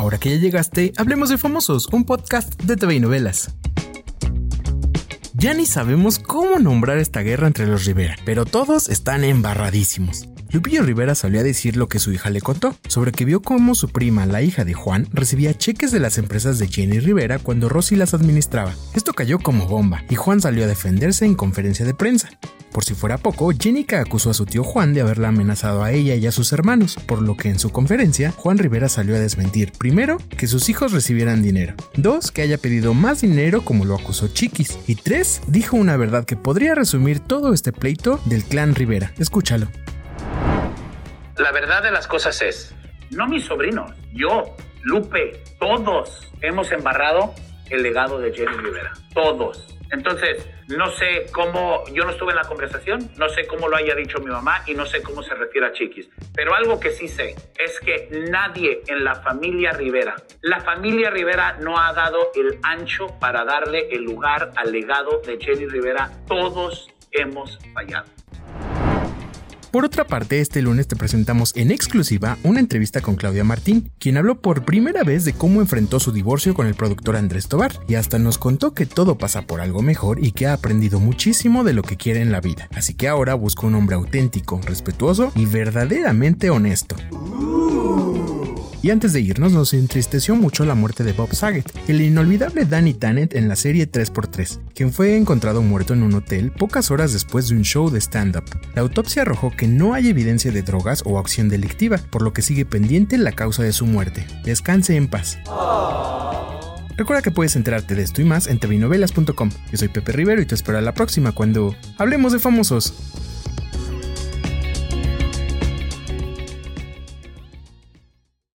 Ahora que ya llegaste, hablemos de Famosos, un podcast de TV y novelas. Ya ni sabemos cómo nombrar esta guerra entre los Rivera, pero todos están embarradísimos. Lupillo Rivera salió a decir lo que su hija le contó, sobre que vio cómo su prima, la hija de Juan, recibía cheques de las empresas de Jenny Rivera cuando Rosy las administraba. Esto cayó como bomba, y Juan salió a defenderse en conferencia de prensa. Por si fuera poco, Jenica acusó a su tío Juan de haberla amenazado a ella y a sus hermanos, por lo que en su conferencia, Juan Rivera salió a desmentir, primero, que sus hijos recibieran dinero, dos, que haya pedido más dinero como lo acusó Chiquis, y tres, dijo una verdad que podría resumir todo este pleito del clan Rivera. Escúchalo. La verdad de las cosas es, no mis sobrinos, yo, Lupe, todos hemos embarrado el legado de Jenny Rivera. Todos. Entonces, no sé cómo, yo no estuve en la conversación, no sé cómo lo haya dicho mi mamá y no sé cómo se refiere a Chiquis. Pero algo que sí sé es que nadie en la familia Rivera, la familia Rivera no ha dado el ancho para darle el lugar al legado de Jenny Rivera. Todos hemos fallado. Por otra parte, este lunes te presentamos en exclusiva una entrevista con Claudia Martín, quien habló por primera vez de cómo enfrentó su divorcio con el productor Andrés Tobar, y hasta nos contó que todo pasa por algo mejor y que ha aprendido muchísimo de lo que quiere en la vida. Así que ahora busca un hombre auténtico, respetuoso y verdaderamente honesto. Y antes de irnos, nos entristeció mucho la muerte de Bob Saget, el inolvidable Danny Tannett en la serie 3x3, quien fue encontrado muerto en un hotel pocas horas después de un show de stand-up. La autopsia arrojó que no hay evidencia de drogas o acción delictiva, por lo que sigue pendiente la causa de su muerte. Descanse en paz. Recuerda que puedes enterarte de esto y más en tvinovelas.com. Yo soy Pepe Rivero y te espero a la próxima cuando hablemos de famosos.